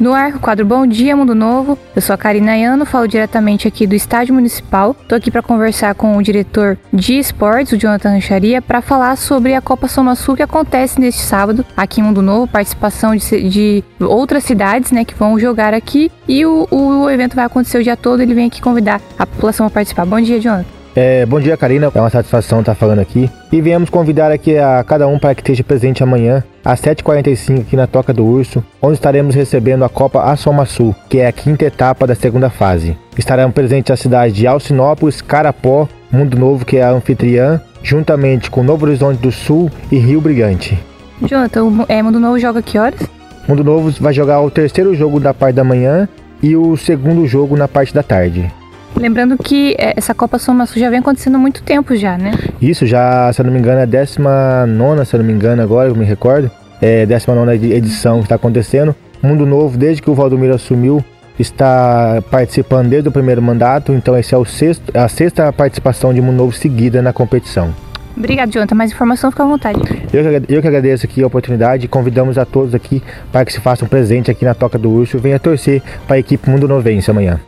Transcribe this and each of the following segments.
No ar, o quadro Bom Dia Mundo Novo. Eu sou a Karina Ayano, falo diretamente aqui do Estádio Municipal. Estou aqui para conversar com o diretor de esportes, o Jonathan Rancharia, para falar sobre a Copa Soma Sul que acontece neste sábado aqui em Mundo Novo, participação de, de outras cidades né, que vão jogar aqui. E o, o evento vai acontecer o dia todo, ele vem aqui convidar a população a participar. Bom dia, Jonathan. É, bom dia, Karina. É uma satisfação estar falando aqui. E viemos convidar aqui a cada um para que esteja presente amanhã, às 7h45, aqui na Toca do Urso, onde estaremos recebendo a Copa Assoma Sul, que é a quinta etapa da segunda fase. Estarão presentes as cidades de Alcinópolis, Carapó, Mundo Novo, que é a anfitriã, juntamente com Novo Horizonte do Sul e Rio Brilhante. Jonathan, é, Mundo Novo joga que horas? Mundo Novo vai jogar o terceiro jogo da parte da manhã e o segundo jogo na parte da tarde. Lembrando que é, essa Copa Soma Sul já vem acontecendo há muito tempo já, né? Isso, já, se eu não me engano, é a 19, se eu não me engano, agora eu me recordo. É a 19 edição que está acontecendo. Mundo Novo, desde que o Valdomiro assumiu, está participando desde o primeiro mandato, então esse é o sexto, a sexta participação de Mundo Novo seguida na competição. Obrigado, Jonathan. Mais informação, fica à vontade. Eu que, eu que agradeço aqui a oportunidade e convidamos a todos aqui para que se façam presente aqui na Toca do Urso. Venha torcer para a equipe Mundo Novense amanhã.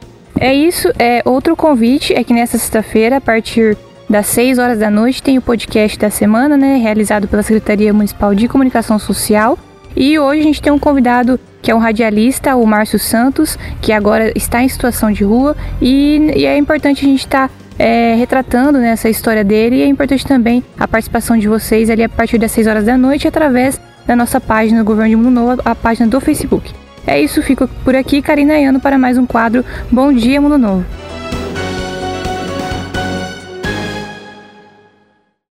É isso. É outro convite é que nesta sexta-feira, a partir das 6 horas da noite, tem o podcast da semana, né, realizado pela Secretaria Municipal de Comunicação Social. E hoje a gente tem um convidado que é um radialista, o Márcio Santos, que agora está em situação de rua e, e é importante a gente estar tá, é, retratando né, essa história dele e é importante também a participação de vocês ali a partir das 6 horas da noite através da nossa página do Governo de Mundo Novo, a página do Facebook. É isso, fico por aqui, Karina Ayano, para mais um quadro Bom Dia Mundo Novo.